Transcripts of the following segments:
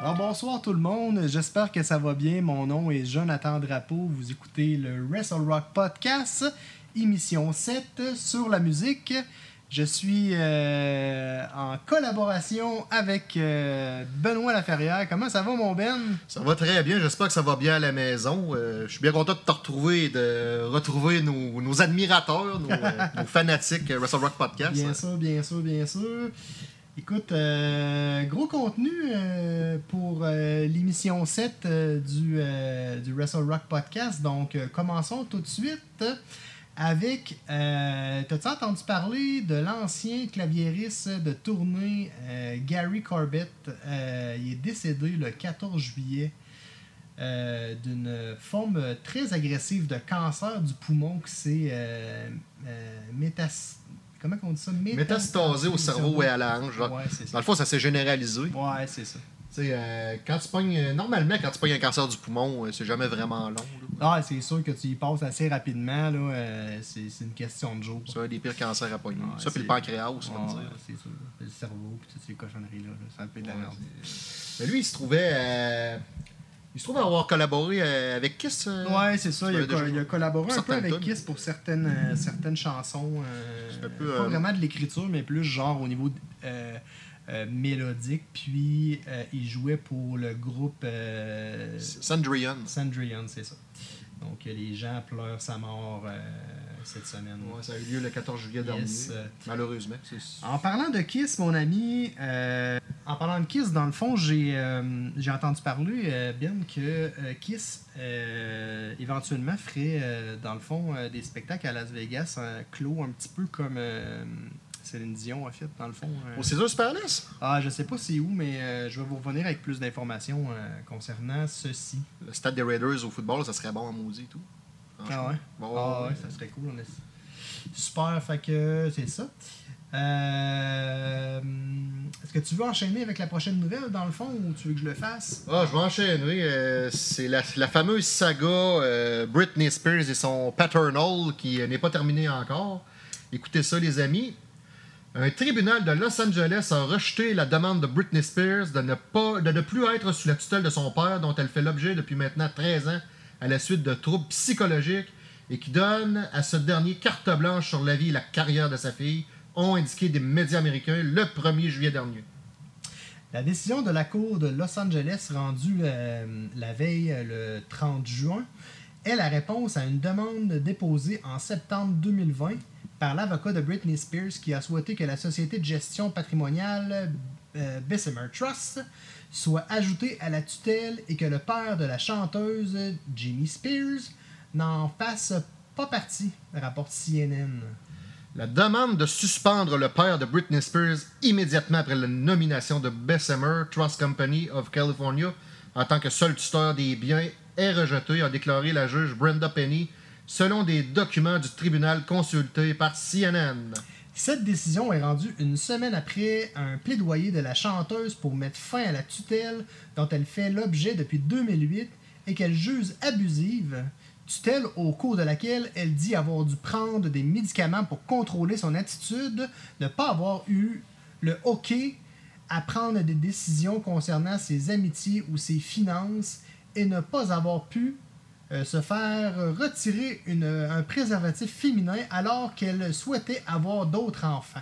Alors bonsoir tout le monde, j'espère que ça va bien. Mon nom est Jonathan Drapeau, vous écoutez le Wrestle Rock Podcast, émission 7 sur la musique. Je suis euh, en collaboration avec euh, Benoît Laferrière. Comment ça va mon Ben? Ça va très bien, j'espère que ça va bien à la maison. Euh, je suis bien content de te retrouver et de retrouver nos, nos admirateurs, nos, nos fanatiques Wrestle Rock Podcast. Bien sûr, bien sûr, bien sûr. Écoute, gros contenu pour l'émission 7 euh, du, du Wrestle Rock Podcast. Donc, commençons tout de suite avec. Euh, T'as-tu entendu parler de l'ancien claviériste de tournée euh, Gary Corbett? Euh, Il est décédé le 14 juillet. euh, d'une forme très agressive de cancer du poumon qui s'est métas- comment on dit ça? Métastasé au cerveau et à la hanche. Ouais. Dans le fond, ça s'est généralisé. Ouais, c'est ça. Tu sais, euh, quand tu pognes, euh, normalement, quand tu pognes un cancer du poumon, euh, c'est jamais vraiment long. là. Ah, c'est sûr que tu y passes assez rapidement. là. euh, c'est c'est une question de jour. C'est un des pires cancers à pogner. Ça, puis le c'est- pancréas, va Ouais, dire. c'est sûr. Le cerveau, puis toutes ces cochonneries-là. là, ça être de la merde. Mais lui, il se trouvait. il se trouve avoir collaboré avec Kiss. Ouais, c'est ça. Il a, l'avais déjà co- il a collaboré un peu avec. Kiss pour certaines, certaines chansons. C'est un peu, pas vraiment de l'écriture, mais plus genre au niveau euh, mélodique. Puis euh, il jouait pour le groupe euh, Sandrian. Sandrian, c'est ça. Donc les gens pleurent sa mort euh, cette semaine. Ouais, ça a eu lieu le 14 juillet dernier. Yes, Malheureusement. En parlant de Kiss, mon ami, en parlant de Kiss, dans le fond, j'ai j'ai entendu parler, bien que Kiss, éventuellement, ferait, dans le fond, des spectacles à Las Vegas, un clos un petit peu comme Céline Dion a fait, dans le fond. euh. Au Caesars Palace Ah, je sais pas c'est où, mais euh, je vais vous revenir avec plus d'informations euh, concernant ceci. Le stade des Raiders au football, ça serait bon en maudit et tout. Ah ouais? Bon, Ah ouais, ça serait cool. on est- Super, fait que c'est ça. Euh, Est-ce que tu veux enchaîner avec la prochaine nouvelle, dans le fond, ou tu veux que je le fasse? Ah, je vais enchaîner. euh, c'est la, la fameuse saga euh, Britney Spears et son Paternal qui n'est pas terminée encore. Écoutez ça, les amis. Un tribunal de Los Angeles a rejeté la demande de Britney Spears de ne, pas, de ne plus être sous la tutelle de son père, dont elle fait l'objet depuis maintenant 13 ans à la suite de troubles psychologiques et qui donne à ce dernier carte blanche sur la vie et la carrière de sa fille, ont indiqué des médias américains le 1er juillet dernier. La décision de la Cour de Los Angeles rendue euh, la veille, euh, le 30 juin, est la réponse à une demande déposée en septembre 2020 par l'avocat de Britney Spears qui a souhaité que la société de gestion patrimoniale euh, Bessemer Trust soit ajoutée à la tutelle et que le père de la chanteuse Jimmy Spears n'en fasse pas partie, rapporte CNN. La demande de suspendre le père de Britney Spears immédiatement après la nomination de Bessemer Trust Company of California en tant que seul tuteur des biens est rejetée, a déclaré la juge Brenda Penny, selon des documents du tribunal consultés par CNN. Cette décision est rendue une semaine après un plaidoyer de la chanteuse pour mettre fin à la tutelle dont elle fait l'objet depuis 2008 et qu'elle juge abusive, tutelle au cours de laquelle elle dit avoir dû prendre des médicaments pour contrôler son attitude, ne pas avoir eu le OK à prendre des décisions concernant ses amitiés ou ses finances et ne pas avoir pu euh, se faire retirer une- un préservatif féminin alors qu'elle souhaitait avoir d'autres enfants.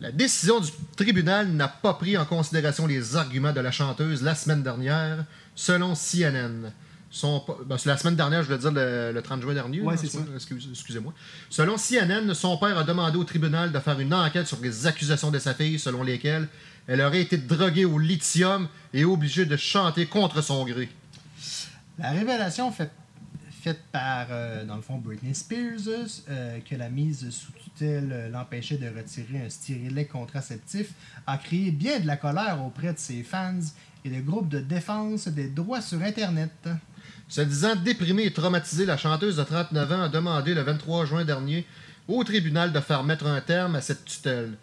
La décision du tribunal n'a pas pris en considération les arguments de la chanteuse la semaine dernière, selon CNN. Son, ben, c'est la semaine dernière, je veux dire le, le 30 juin dernier. Ouais, ça. excuse- Excusez-moi. Selon CNN, son père a demandé au tribunal de faire une enquête sur les accusations de sa fille, selon lesquelles elle aurait été droguée au lithium et obligée de chanter contre son gré. La révélation fait, faite par, euh, dans le fond, Britney Spears, euh, que la mise sous tutelle euh, l'empêchait de retirer un stérilet contraceptif, a créé bien de la colère auprès de ses fans et de groupes de défense des droits sur Internet. Se disant déprimée et traumatisée, la chanteuse de 39 ans a demandé le 23 juin dernier au tribunal de faire mettre un terme à cette tutelle.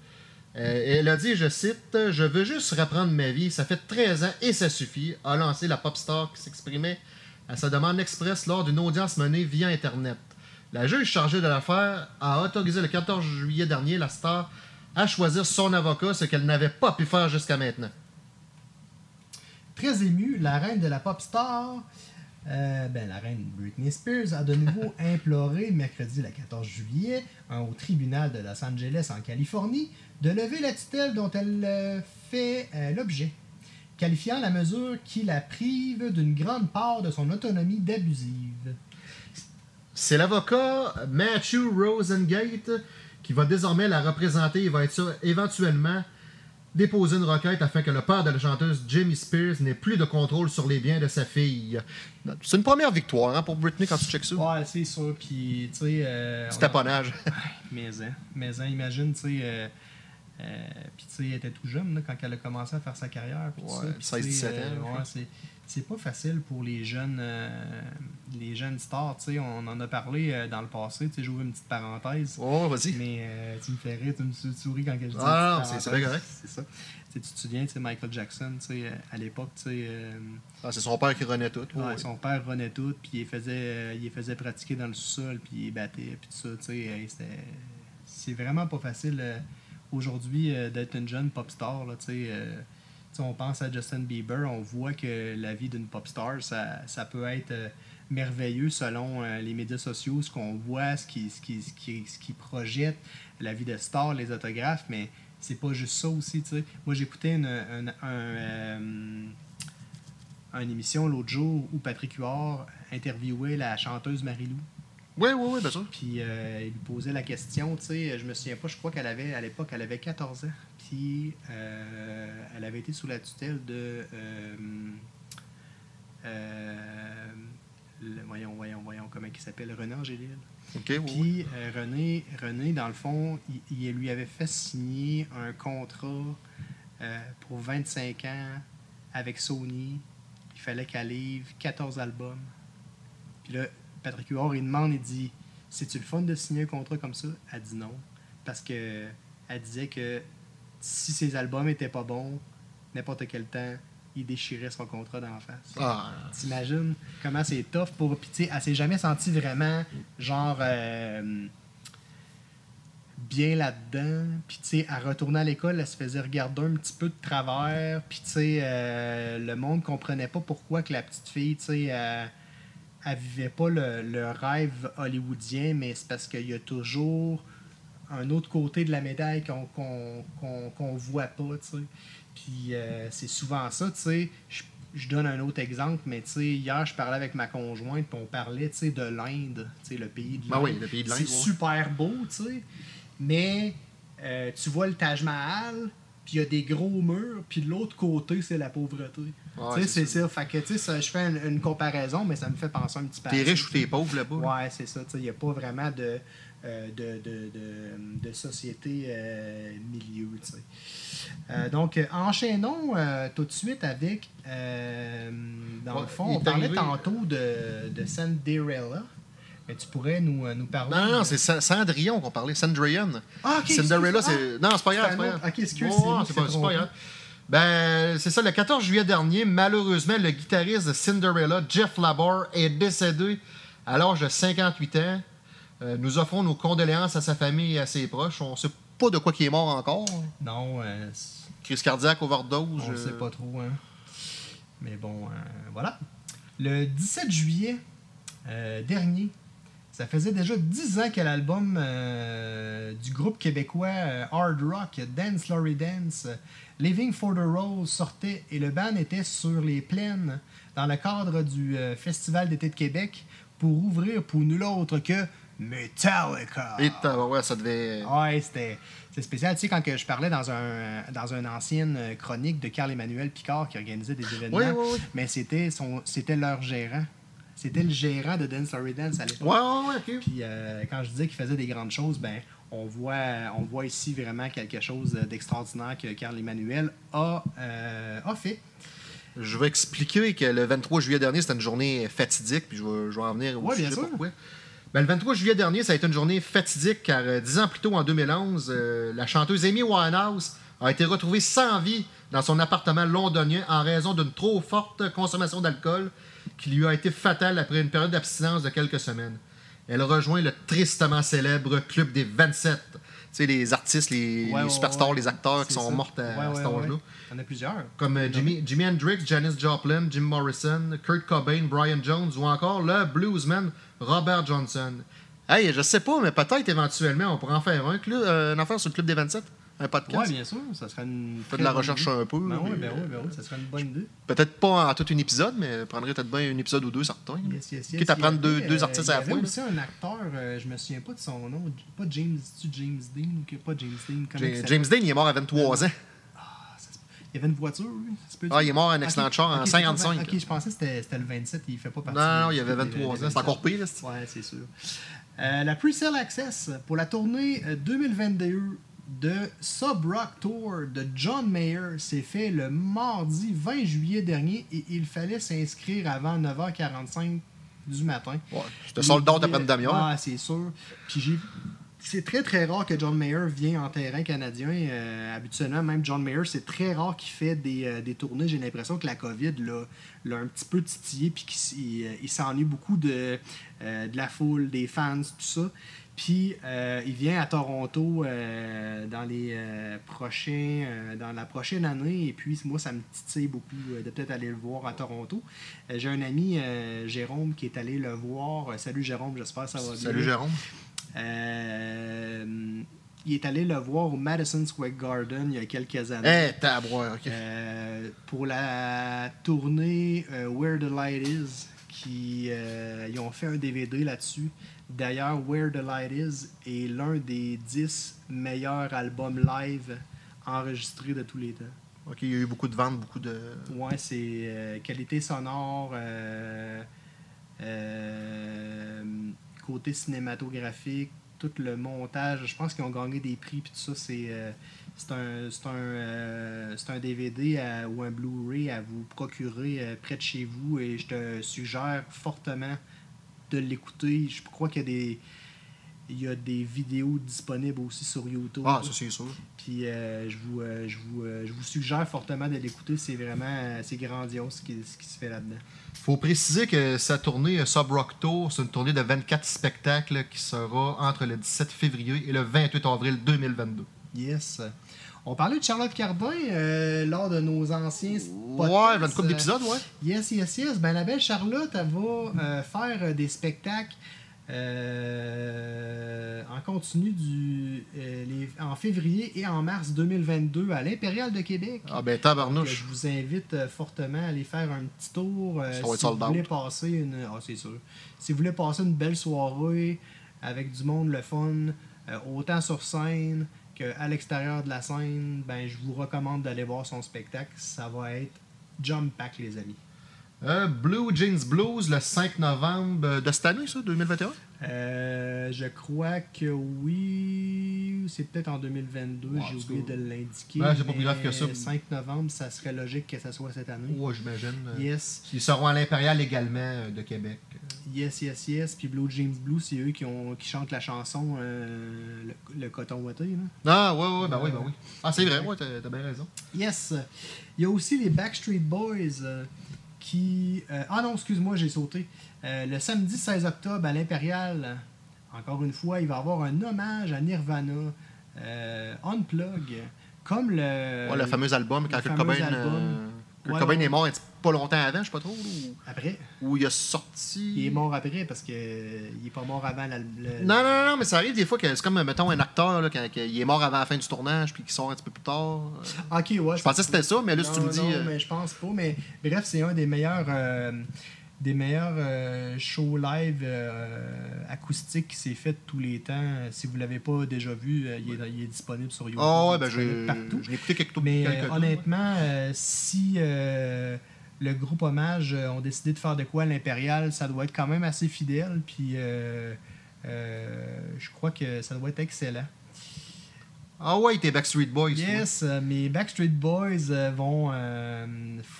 Elle a dit, je cite, Je veux juste reprendre ma vie, ça fait 13 ans et ça suffit, a lancé la pop star qui s'exprimait à sa demande express lors d'une audience menée via Internet. La juge chargée de l'affaire a autorisé le 14 juillet dernier la star à choisir son avocat, ce qu'elle n'avait pas pu faire jusqu'à maintenant. Très émue, la reine de la pop star, euh, ben, la reine Britney Spears, a de nouveau imploré mercredi le 14 juillet hein, au tribunal de Los Angeles en Californie de lever la tutelle dont elle euh, fait euh, l'objet, qualifiant la mesure qui la prive d'une grande part de son autonomie d'abusive. C'est l'avocat Matthew Rosengate qui va désormais la représenter et va être sûr, éventuellement déposer une requête afin que le père de la chanteuse Jamie Spears n'ait plus de contrôle sur les biens de sa fille. C'est une première victoire hein, pour Britney quand tu checkes ça. Ouais, c'est sûr. Puis, tu sais. euh, on taponnage. Mais, hein, mais hein, imagine, tu sais. euh, euh, puis, tu sais, elle était tout jeune là, quand elle a commencé à faire sa carrière. puis tout Ouais, ça, puis, 16, tu sais, 17 ans, euh, ouais, c'est, c'est pas facile pour les jeunes, euh, les jeunes stars. Tu sais, on en a parlé dans le passé. Tu sais, j'ouvre une petite parenthèse. Oh, vas-y. Mais tu me fais rire, tu me sou- souris quand je dis Ah, non, c'est- correct. C'est ça. Tu sais, tu te souviens, tu Michael Jackson, tu sais, à l'époque, tu sais. Ah, c'est son père qui renaît tout. Ouais, Ouais. Son père renaît tout, puis il faisait, il les faisait pratiquer dans le sous-sol, puis il battait, puis tout ça. tu sais, C'est vraiment pas facile aujourd'hui euh, d'être une jeune pop star. Là, euh, on pense à Justin Bieber, on voit que la vie d'une pop star, ça, ça peut être euh, merveilleux selon les médias sociaux, ce qu'on voit, ce qui, ce, qui, ce, qui, ce qui projette, la vie de star, les autographes, mais c'est pas juste ça aussi. Moi, j'écoutais une, un, un, euh, une émission l'autre jour où Patrick Huard interviewait la chanteuse Marie-Lou. Oui, oui, oui, bien sûr. Puis euh, il lui posait la question, tu sais, je me souviens pas, je crois qu'elle avait, à l'époque, elle avait 14 ans. Puis euh, elle avait été sous la tutelle de. euh, le- voyons, voyons, voyons, comment il s'appelle René Angélil. OK, oui. Puis René, René, dans le fond, il, il lui avait fait signer un contrat pour 25 ans avec Sony. Il fallait qu'elle livre 14 albums. Puis là, Patrick Huard, il demande, il dit C'est-tu le fun de signer un contrat comme ça? Elle dit non. Parce que elle disait que si ses albums étaient pas bons, n'importe quel temps, il déchirait son contrat d'en face. Ah, T'imagines comment c'est tough pour. Puis, tu sais, elle s'est jamais sentie vraiment, genre, euh, bien là-dedans. Puis, tu sais, elle retournait à l'école, elle se faisait regarder un petit peu de travers. Puis, tu sais, euh, le monde comprenait pas pourquoi que la petite fille, tu sais, elle, elle vivait pas le, le rêve hollywoodien, mais c'est parce qu'il y a toujours un autre côté de la médaille qu'on qu'on voit pas, tu sais. Puis euh, c'est souvent ça, tu sais. Je- Je donne un autre exemple, mais tu sais, hier, je parlais avec ma conjointe, puis on parlait, tu sais, de l'Inde, tu sais, le pays de Ben l'Inde. oui, le pays de l'Inde, C'est ouais. super beau, tu sais. Mais euh, tu vois le Taj Mahal, puis il y a des gros murs, puis de l'autre côté, c'est la pauvreté. Ouais, c'est ça. Fait que, je fais une, une comparaison, mais ça me fait penser un petit peu à T'es riche ou t'es pauvre là-bas? Ouais, c'est ça. Il n'y a pas vraiment de, euh, de, de, de, de société euh, milieu. tu sais. Euh, donc, enchaînons tout de suite avec. dans Ouais, le fond, on parlait arrivé- tantôt de, de Cinderella. Mais tu pourrais nous, nous parler. Non, non, c'est Cendrillon qu'on parlait. Cendrillon. Ah, ok, Cinderella, c'est. Non, c'est pas grave, C'est pas grave. ok, excuse, Ouais, c'est pas, grave. Ben, c'est ça, le 14 juillet dernier, malheureusement, le guitariste de Cinderella, Jeff Labor, est décédé à l'âge de 58 ans. Euh, nous offrons nos condoléances à sa famille et à ses proches. On sait pas de quoi il est mort encore. Non, euh, Crise cardiaque, overdose. on ne euh, sait pas trop. Hein. Mais bon, euh, voilà. Le 17 juillet dernier, ça faisait déjà 10 ans que l'album du groupe québécois Hard Rock, Dance Laurie Dance, Living for the Rose sortait et le band était sur les plaines dans le cadre du euh, Festival d'été de Québec pour ouvrir pour nul autre que Metallica. Et ouais, ça devait. Ouais, c'était c'est spécial. Tu sais, quand que je parlais dans un dans une ancienne euh, chronique de Carl-Emmanuel Picard qui organisait des événements, Oui, oui, oui. mais c'était son c'était leur gérant. C'était le gérant de Dance Story Dance à l'époque. Ouais, ouais, ouais. Puis euh, quand je disais qu'il faisait des grandes choses, ben on voit, on voit ici vraiment quelque chose d'extraordinaire que Carl Emmanuel a, euh, a fait. Je vais expliquer que le 23 juillet dernier, c'était une journée fatidique, puis je vais, je vais en venir au Ouais, bien sûr. pourquoi. Ben, le 23 juillet dernier, ça a été une journée fatidique car euh, dix ans plus tôt, en 2011, euh, la chanteuse Amy Winehouse a été retrouvée sans vie dans son appartement londonien en raison d'une trop forte consommation d'alcool qui lui a été fatale après une période d'abstinence de quelques semaines. Elle rejoint le tristement célèbre Club des 27. Tu sais, les artistes, les, Ouais, les ouais, superstars, ouais. les acteurs qui sont ça. morts à, cet âge-là. Il y en a plusieurs. Comme euh, Jimi, Jimi Hendrix, Janis Joplin, Jim Morrison, Kurt Cobain, Brian Jones ou encore le bluesman Robert Johnson. Hey, je sais pas, mais peut-être éventuellement on pourrait en faire un, euh, une affaire sur le Club des 27, un podcast? Oui, bien sûr. Ça serait une. Fais de la recherche un peu. Ben oui, ben oui, euh, ben oui, ça serait une bonne idée. Peut-être pas en tout un épisode, mais prendrait peut-être bien un épisode ou deux certains. Yes, yes, yes. Quitte à y prendre deux, avait, deux euh, artistes à la Il y fois. avait aussi un acteur, euh, je me souviens pas de son nom, pas James, tu James Dean ou que pas James Dean. comment il Ja- s'appelle? James Dean, il est mort à 23 ans. Il y avait une voiture, peut Ah, il est mort à un Ok, accident de char en ok, 55. Ok, je pensais que c'était le 27, il fait pas partie. Non, non, il avait des- 23 des ans. C'est encore pire, Ouais, c'est sûr. Euh, la Pre-Sale Access pour la tournée euh, 2022 de Sub Rock Tour de John Mayer s'est fait le mardi 20 juillet dernier et il fallait s'inscrire avant 9h45 du matin. Ouais, C'était sold out après une demi-heure. Ah, c'est sûr. Puis j'ai c'est très très rare que John Mayer vienne en terrain canadien. Euh, habituellement, même John Mayer, c'est très rare qu'il fait des, euh, des tournées. J'ai l'impression que la COVID l'a l'a un petit peu titillé puis qu'il il, euh, s'ennuie beaucoup de, euh, de la foule, des fans, tout ça. Puis il vient à Toronto dans les prochains dans la prochaine année et puis moi ça me titille beaucoup de peut-être aller le voir à Toronto. J'ai un ami Jérôme qui est allé le voir. Salut Jérôme, j'espère que ça va bien. Salut Jérôme. Euh, il est allé le voir au Madison Square Garden il y a quelques années. Eh, tabouin. Euh, pour la tournée euh, Where the Light Is, qui euh, ils ont fait un DVD là-dessus. D'ailleurs, Where the Light Is est l'un des 10 meilleurs albums live enregistrés de tous les temps. Ok, il y a eu beaucoup de ventes, beaucoup de. Ouais, c'est qualité sonore, côté cinématographique, tout le montage. Je pense qu'ils ont gagné des prix puis tout ça. C'est euh, un, un, euh, un DVD ou un Blu-ray à vous procurer euh, près de chez vous et je te suggère fortement de l'écouter. Je crois qu'il y a des il y a des vidéos disponibles aussi sur YouTube. Ah, ça c'est sûr. Puis euh, je, vous, euh, je, vous, euh, je vous suggère fortement de l'écouter. C'est vraiment c'est grandiose ce qui, ce qui se fait là-dedans. faut préciser que sa tournée Sub Rock Tour, c'est une tournée de 24 spectacles qui sera entre le 17 février et le 28 avril 2022. Yes. On parlait de Charlotte Cardin euh, lors de nos anciens Ouais, y a une couple d'épisodes, ouais. Yes, yes, yes. Ben, la belle Charlotte, elle va euh, faire des spectacles euh, en continu du, euh, les- en février et en mars 2022 à l'Impérial de Québec. Ah ben tabarnouche. je vous invite euh, fortement à aller faire un petit tour. Ça si vous out. voulez passer une. Ah, c'est sûr. Si vous voulez passer une belle soirée avec du monde, le fun, autant sur scène qu'à l'extérieur de la scène, ben je vous recommande d'aller voir son spectacle. Ça va être Jump Pack, les amis. Euh, Blue Jeans Blues le 5 novembre de cette année, ça, 2021? Euh, je crois que oui. C'est peut-être en 2022, Ouais, j'ai oublié de l'indiquer. C'est pas plus grave que ça. 5 novembre, ça serait logique que ça soit cette année. Ouais, j'imagine. Euh, Yes. Ils seront à l'Impérial également euh, de Québec. Yes, yes, yes. Puis Blue James Blue, c'est eux qui, ont, qui chantent la chanson euh, le, le coton ouaté. Là. Ah, ouais, ouais, ben oui, ben oui. Ah, c'est vrai, ouais, t'as bien raison. Yes. Il y a aussi les Backstreet Boys euh, qui. euh, ah non, excuse-moi, j'ai sauté. Euh, le samedi 16 octobre à l'Impérial, encore une fois, il va y avoir un hommage à Nirvana, euh, Unplug, comme le. Ouais, le fameux album, quand le Kurt Cobain, album. euh, Kurt Ouais, Cobain ouais. est mort un petit- pas longtemps avant, je sais pas trop, là, Après. ou, ou il a sorti... Il est mort après parce que euh, il est pas mort avant la- le. Non, non, non, mais ça arrive des fois que c'est comme, mettons, un acteur, là, quand, qu'il est mort avant la fin du tournage, puis qu'il sort un petit peu plus tard. Euh, Ok, ouais. Je pensais que c'était ça, mais là, si tu me dis... non, euh, mais je pense pas. Mais bref, c'est un des meilleurs, euh, des meilleurs euh, shows live euh, acoustiques qui s'est fait tous les temps. Si vous l'avez pas déjà vu, euh, il, est, il est disponible sur YouTube. Ah il ouais, ben j'ai partout. je l'ai écouté quelques Mais euh, quelques honnêtement, euh, si euh, le groupe Hommage euh, ont décidé de faire de quoi à l'Impérial. Ça doit être quand même assez fidèle. Puis euh, euh, je crois que ça doit être excellent. Ah ouais, t'es Backstreet Boys. Yes, euh, mes Backstreet Boys vont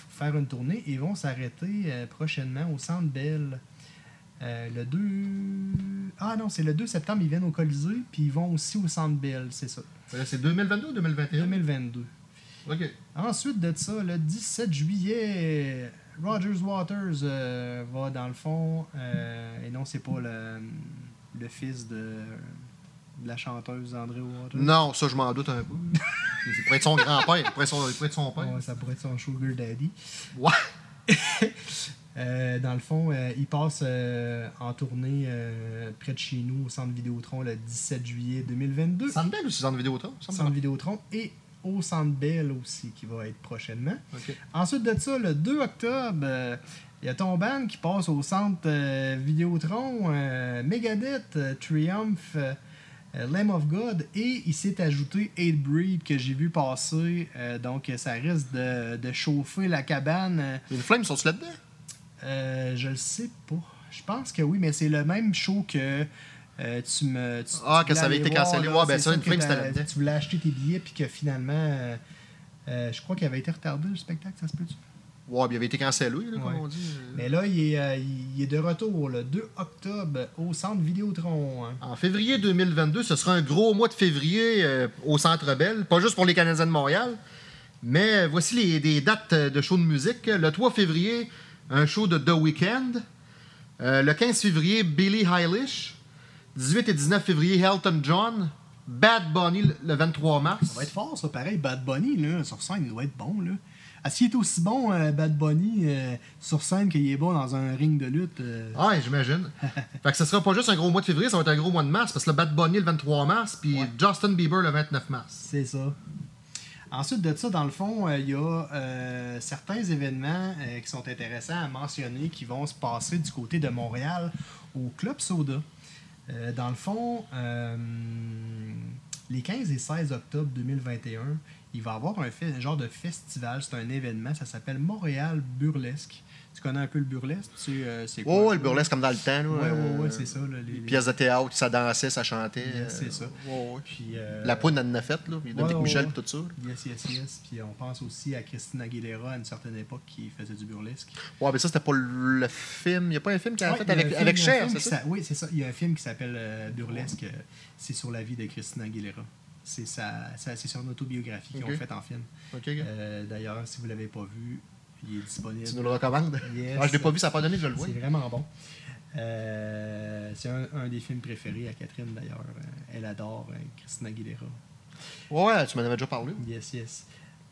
faire une tournée et vont s'arrêter prochainement au Centre Bell. Euh, le 2... Ah non, c'est le 2 septembre, ils viennent au Colisée, puis ils vont aussi au Centre Bell, c'est ça. C'est 2022 ou 2021? 2022. Ok. Ensuite de ça, le 17 juillet, Rogers Waters euh, va dans le fond, euh, et non, c'est pas le, le fils de, de la chanteuse André Waters? Non, ça, je m'en doute un peu. Il pourrait être son grand-père. Il pourrait être son, père. Ouais, ça pourrait être son sugar daddy. Ouais. Euh, dans le fond, euh, il passe euh, en tournée près de chez nous au Centre Vidéotron le 17 juillet 2022. Centre Bell ou c'est Centre Vidéotron? Centre Vidéotron et au Centre Bell aussi qui va être prochainement. Ensuite de ça, le 2 octobre, euh, il y a ton band qui passe au centre euh, Vidéotron, euh, Megadeth, euh, Triumph, euh, euh, Lamb of God, et il s'est ajouté 8 Breed que j'ai vu passer. euh, donc ça risque de, de chauffer la cabane. Euh, Les Flames sont là-dedans? euh, je le sais pas. Je pense que oui, mais c'est le même show que euh, tu me. tu- Ah, tu que ça avait été cancellé. Ouais, ben ça, une c'était. Tu voulais acheter tes billets, puis que finalement. euh, euh, je crois qu'il avait été retardé le spectacle, ça se peut-tu? Ouais, il avait été cancellé, là, comme on dit. Mais là, il est, il est de retour le 2 octobre au centre Vidéotron. hein. En février 2022, ce sera un gros mois de février au Centre Bell, pas juste pour les Canadiens de Montréal, mais voici les, des dates de shows de musique. Le 3 février, un show de The Weeknd. Le 15 février, Billie Eilish. 18 et 19 février, Elton John. Bad Bunny le- le 23 mars. Ça va être fort, ça. Pareil, Bad Bunny, là, sur scène, il doit être bon. Là. Ah, s'il est aussi bon, euh, Bad Bunny, euh, sur scène, qu'il est bon dans un ring de lutte. euh, Ouais, j'imagine. fait que ce sera pas juste un gros mois de février, ça va être un gros mois de mars, parce que le Bad Bunny le 23 mars, puis Justin Bieber le 29 mars. C'est ça. Ensuite de ça, dans le fond, euh, il y a certains événements qui sont intéressants à mentionner qui vont se passer du côté de Montréal au Club Soda. Euh, dans le fond, euh, les 15 et 16 octobre 2021, il va y avoir un, genre de festival, c'est un événement, ça s'appelle Montréal Burlesque. Tu connais un peu le burlesque? Tu sais, euh, c'est quoi? Oh, le burlesque comme dans le temps. Ouais, ouais, euh, c'est ça. là, les- les- Pièce de théâtre, ça dansait, ça chantait. Yes, c'est euh, ça. ouais. Puis, euh, La poudre, en a fait, là. puis Dominique ouais, Michel, tout ça. Yes, yes, yes. Puis on pense aussi à Christina Aguilera à une certaine époque qui faisait du burlesque. Ouais, mais ça, c'était pas le film. Il n'y a pas un film qu'elle a Ouais, fait avec, film- avec Cher, c'est qui ça? Oui, c'est ça. Il y a un film qui s'appelle euh, Burlesque. euh, C'est sur la vie de Christina Aguilera. C'est sa, sa- son autobiographie qu'ils Ok. ont faite en film. Euh, D'ailleurs, si vous ne l'avez pas vu, il est disponible. Tu nous le recommandes? Yes. Ah, je l'ai pas vu, ça n'a pas donné je le vois. C'est vraiment bon. Euh, c'est un, un des films préférés à Catherine d'ailleurs. Euh, Elle adore euh, Christina Aguilera. Ouais, tu m'en avais déjà parlé. Yes, yes.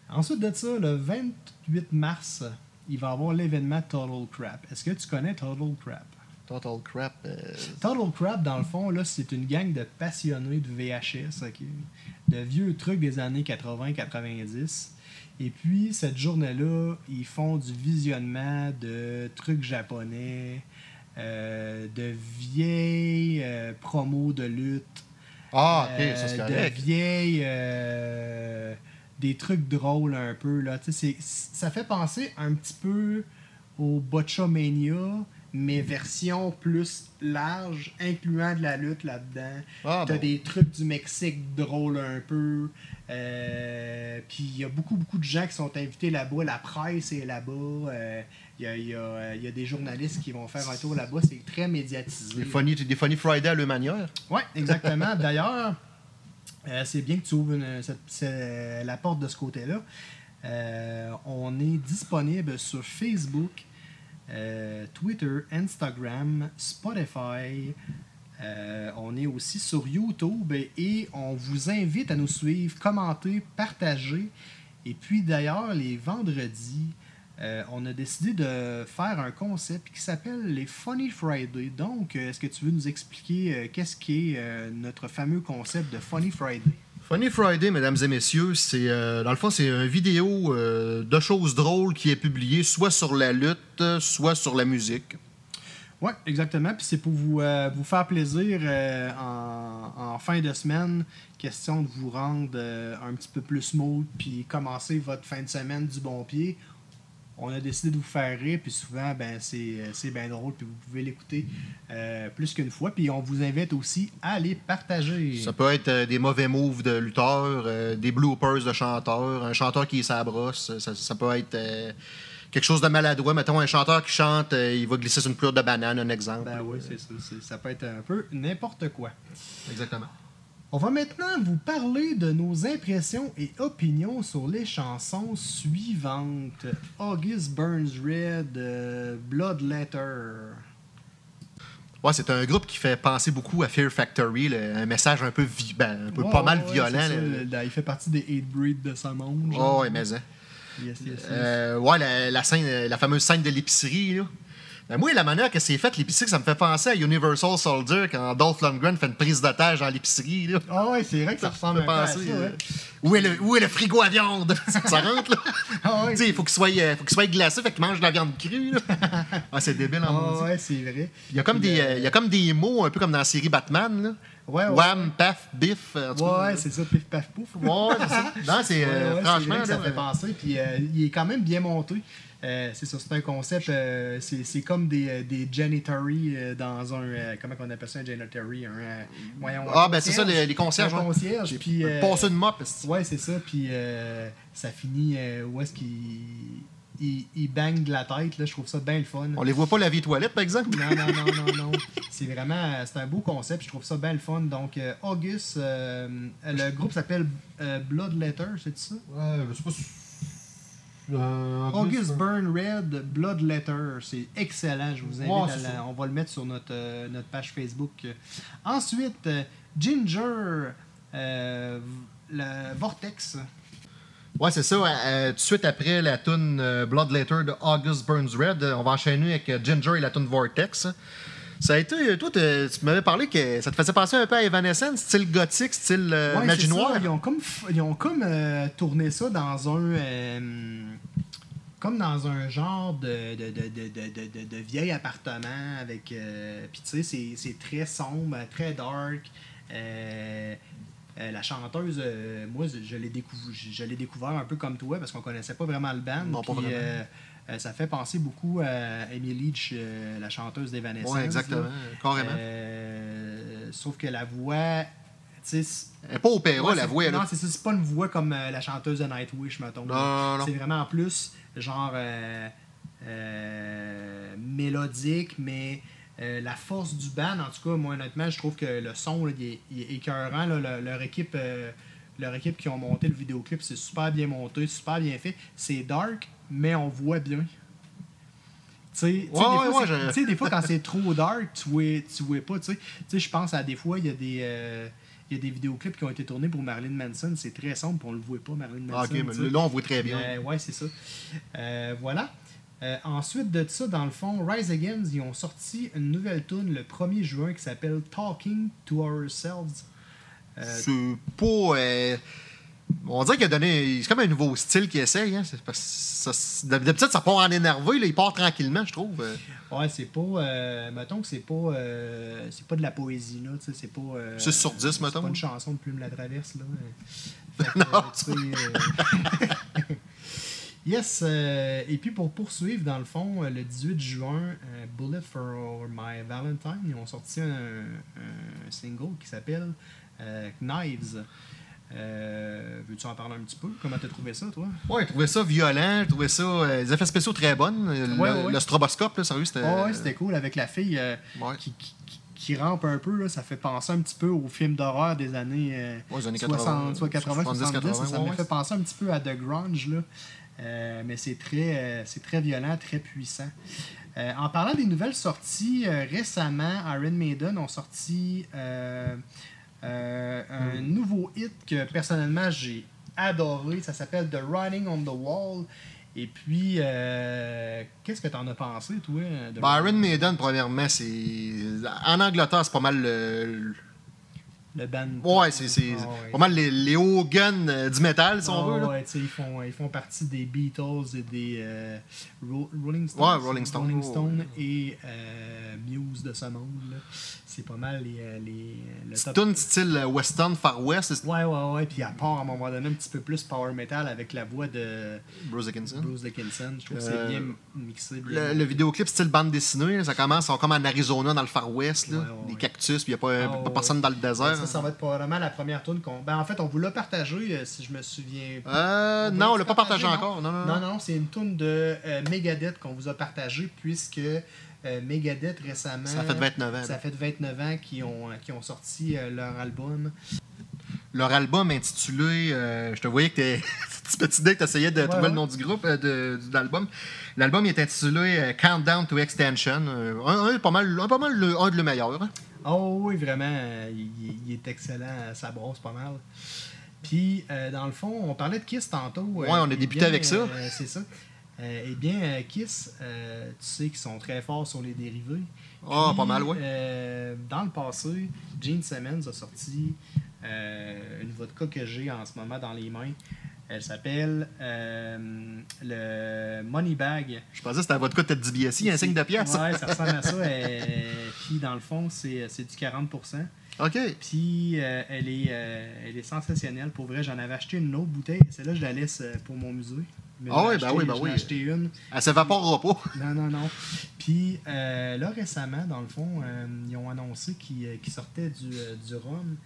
Ensuite de ça, le 28 mars, il va y avoir l'événement Total Crap. Est-ce que tu connais Total Crap? Total Crap. euh, Total Crap, dans le fond, là, c'est une gang de passionnés de VHS, ok? de vieux trucs des années 80-90. Et puis, cette journée-là, ils font du visionnement de trucs japonais, euh, de vieilles euh, promos de lutte, Ah, ok, ça c'est euh, correct. de vieilles. euh, des trucs drôles un peu. Là. Ça fait penser un petit peu au Botchamania, mais version plus large, incluant de la lutte là-dedans. Ah, T'as bon. des trucs du Mexique drôles un peu. Euh, Puis il y a beaucoup, beaucoup de gens qui sont invités là-bas. La presse est là-bas. Euh, Il y, a, y a, euh, y a des journalistes qui vont faire un tour là-bas. C'est très médiatisé. Des funny, des funny Friday à leur manière. Oui, exactement. D'ailleurs, euh, c'est bien que tu ouvres une- cette- cette- la porte de ce côté-là. On est disponible sur Facebook, euh, Twitter, Instagram, Spotify. Euh, on est aussi sur YouTube et on vous invite à nous suivre, commenter, partager. Et puis d'ailleurs, les vendredis, euh, on a décidé de faire un concept qui s'appelle les Funny Friday. Donc, est-ce que tu veux nous expliquer qu'est-ce qui est euh, notre fameux concept de Funny Friday? Funny Friday, mesdames et messieurs, c'est euh, dans le fond, c'est une vidéo euh, de choses drôles qui est publiée soit sur la lutte, soit sur la musique. Oui, exactement. Puis c'est pour vous, euh, vous faire plaisir en, fin de semaine. Question de vous rendre un petit peu plus smooth puis commencer votre fin de semaine du bon pied. On a décidé de vous faire rire, puis souvent, ben, c'est euh, bien drôle, puis vous pouvez l'écouter euh, plus qu'une fois. Puis on vous invite aussi à les partager. Ça peut être euh, des mauvais moves de lutteurs, euh, des bloopers de chanteurs, un chanteur qui est sa brosse. Ça, ça peut être quelque chose de maladroit. Mettons, un chanteur qui chante, euh, il va glisser sur une pleure de banane, un exemple. Ben oui, c'est ça. Ça peut être un peu n'importe quoi. Exactement. On va maintenant vous parler de nos impressions et opinions sur les chansons suivantes. August Burns Red, euh, Blood Letter. Ouais, c'est un groupe qui fait penser beaucoup à Fear Factory, là, un message un peu, vi- ben, un peu Ouais, pas mal ouais, violent. là. il fait partie des hate breed de sa monde. Oh, ouais, mais hein. Yes, yes, yes. Euh, ouais, la, la scène, la fameuse scène de l'épicerie. là. Ben, moi, la manière que c'est fait, l'épicerie, ça me fait penser à Universal Soldier quand Dolph Lundgren fait une prise d'otage dans l'épicerie. là. Ah ouais, c'est vrai que ça ressemble un peu à ça. Ouais. où, est le, où est le frigo à viande? ça rentre, là. Ah ouais, il faut qu'il soit, euh, faut qu'il soit glacé, fait qu'il mange de la viande crue. là. ah, c'est débile en Ah maudit. ouais, c'est vrai. Il y, a comme Puis, des, euh, il y a comme des mots, un peu comme dans la série Batman. Là. Ouais, ouais. Wham, paf, biff. en tout cas. Ouais, c'est ça, pif paf pouf. Ouais, c'est ça. Non, c'est euh, franchement. vrai que ça là, fait penser. Puis euh, il est quand même bien monté. Euh, c'est ça, c'est un concept. euh, c'est c'est comme des, euh, des janitory euh, dans un. euh, comment on appelle ça un janitory un, voyons, un Ah, ben c'est ça, les, les concierges. Un concierge. Puis. euh, Passer une mop. c'est- Ouais, c'est ça. Puis euh, ça finit euh, où est-ce qu'il. Il, il bang de la tête, là, je trouve ça bien le fun. On les voit pas laver les toilettes, par exemple? Non, non, non, non, non. C'est vraiment, c'est un beau concept, je trouve ça bien le fun. Donc, euh, August, euh, le groupe s'appelle euh, Blood Letter, c'est ça? Ouais, je sais pas si. Euh, August Burn Red Blood Letter, c'est excellent. Je vous invite à la-. On va le mettre sur notre, euh, notre page Facebook. Ensuite, euh, Ginger, euh, le Vortex. Ouais, c'est ça. euh, tout de suite après la tune euh, Blood Letter de August Burns Red, on va enchaîner avec Ginger et la tune Vortex. Ça a été. euh, Toi, tu m'avais parlé que ça te faisait penser un peu à Evanescence, style gothique, style euh, Ouais, magie noire. Ils ont comme, ils ont comme euh, tourné ça dans un. euh, comme dans un genre de, de, de, de, de, de, de- de vieil appartement avec. euh, Puis tu sais, c'est- c'est très sombre, très dark. Euh, euh, la chanteuse, euh, moi, je je l'ai décou- je l'ai découvert un peu comme toi parce qu'on connaissait pas vraiment le band. Non, pas vraiment. euh, euh, ça fait penser beaucoup à Amy Leach, euh, la chanteuse d'Evanescence. Ouais, exactement. là. Carrément. Euh, sauf que la voix, Elle est pas opéra, Ouais, la voix. Non, c'est ça. C'est pas une voix comme la chanteuse de Nightwish, mettons. Non, non, non. C'est vraiment plus genre mélodique, mais la force du band, en tout cas, moi, honnêtement, je trouve que le son, là, il, est, il est écœurant. là. Le- leur, équipe, leur équipe qui ont monté le vidéoclip, c'est super bien monté, super bien fait. C'est dark, mais on voit bien. Tu Ouais, des, ouais, sais, des fois, quand c'est trop dark, tu vois, tu vois pas. Tu sais, je pense à des fois, il y a des. euh, il y a des vidéoclips qui ont été tournés pour Marilyn Manson. C'est très sombre, on le voit pas, Marilyn Manson. Ah, ok, mais là, on voit très bien. Euh, ouais, c'est ça. Euh, voilà. Euh, ensuite de ça, dans le fond, Rise Against, ils ont sorti une nouvelle tune le 1er juin qui s'appelle Talking to Ourselves. C'est pas. On dirait qu'il a donné. C'est comme un nouveau style qu'il essaye. Hein. C'est parce que ça- c'est- D'habitude, ça part en énervé. Là, il part tranquillement, je trouve. Euh, ouais, c'est pas. euh, mettons que c'est pas. euh, c'est pas de la poésie, là. C'est pas. euh, 6 sur 10, C'est mettons. pas une chanson de Plume la Traverse, là. Que, euh, Yes, et puis pour poursuivre, dans le fond, le 18 juin, Bullet for My Valentine, ils ont sorti un, un single qui s'appelle Knives. Euh, Veux-tu en parler un petit peu? Comment t'as trouvé ça, toi? Ouais, j'ai trouvé ça violent. J'ai trouvé ça. euh, les effets spéciaux très bonnes. Le, Ouais, ouais, ouais. le stroboscope, là, sérieux, c'était. Oh, ouais, c'était cool avec la fille euh, Ouais. qui, qui, qui- rampe un peu. Là, ça fait penser un petit peu aux films d'horreur des années, euh, Ouais, les années 60, 80, soit 80, 70. 80, ça me fait penser un petit peu à The Grunge. Là. Euh, mais c'est très, euh, c'est très violent, très puissant. Euh, en parlant des nouvelles sorties, euh, récemment, Iron Maiden ont sorti euh, un Hmm. nouveau hit que personnellement j'ai adoré. Ça s'appelle The Writing on the Wall. Et puis, euh, qu'est-ce que t'en as pensé, toi? de- Ben, Iron Maiden, premièrement, c'est. En Angleterre, c'est pas mal le. Le band. Ouais, c'est Ah, ouais. pas mal les, les Hogan euh, du métal, si on Ah, veut. là. ouais, tu sais, ils, font, ils font partie des Beatles et des euh, Ro- Rolling Stones. Ouais, Rolling Stones. Rolling Stones et euh, Muse de ce monde. là. C'est pas mal les, les, le C'est top. une style western, far west, Ouais, ouais, ouais. Puis à part à un moment donné un petit peu plus power metal avec la voix de Bruce Dickinson. Bruce Dickinson. Je trouve que c'est bien mixé. Bien Le, le vidéoclip style bande dessinée, là, ça commence, comme en Arizona, dans le Far West, là, Ouais, ouais, des cactus, puis il n'y a pas, Ah, pas personne dans le désert. Ça, ça va être probablement la première tune qu'on. Ben, en fait, on vous l'a partagé, euh, si je me souviens. Euh, On non, on l'a pas partagé non? encore. Non, non, Non, non. non, c'est une tune de euh, Megadeth qu'on vous a partagé puisque euh, Megadeth récemment. Ça fait 29 ans. Ça fait 29 ans qu'ils ont, qui ont sorti leur album. Leur album intitulé, je te voyais que tu petit dé que t'essayais de trouver ouais. le nom du groupe, de, de l'album. L'album est intitulé Countdown to Extension. Un, un pas mal, un, pas mal le, un de le meilleur. Oh oui, vraiment, euh, il, il est excellent, ça brosse pas mal. Puis, euh, dans le fond, on parlait de Kiss tantôt. Ouais, on a débuté bien, avec ça. euh, c'est ça. Euh, eh bien, euh, Kiss, euh, tu sais qu'ils sont très forts sur les dérivés. Ah, Puis, pas mal, euh, dans le passé, Gene Simmons a sorti euh, une vodka que j'ai en ce moment dans les mains. Elle s'appelle euh, le Money Bag. Je pensais que c'était votre cas de DBSI, un signe de pièce. Ouais, ça ressemble à ça. Puis dans le fond, c'est c'est du 40%. OK. Puis euh, elle, est, euh, elle est sensationnelle. Pour vrai, j'en avais acheté une autre bouteille. Celle-là, je la laisse euh, pour mon musée. Mais Ah ai oui, ben acheté- oui, ben j'en ai oui. acheté une. Elle s'évaporera pas. Non, non, non. Puis euh, là, récemment, dans le fond, ils ont annoncé qu'ils sortaient du, du rhum.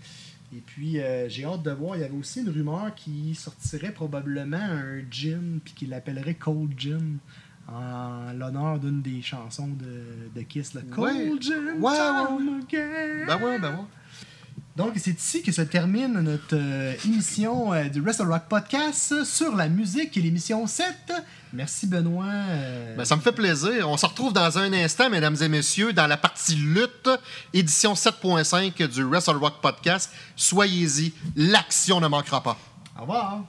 Et puis, euh, j'ai hâte de voir. Il y avait aussi une rumeur qui sortirait probablement un gin, puis qu'il l'appellerait Cold Gin, en l'honneur d'une des chansons de, de Kiss, le Cold Ouais. Gin. Ouais, time again. Ben ouais, ben ouais. Donc, c'est ici que se termine notre euh, émission euh, du Wrestle Rock Podcast sur la musique et l'émission 7. Merci, Benoît. euh, Ben, ça me fait plaisir. On se retrouve dans un instant, mesdames et messieurs, dans la partie lutte, édition 7.5 du Wrestle Rock Podcast. Soyez-y, l'action ne manquera pas. Au revoir.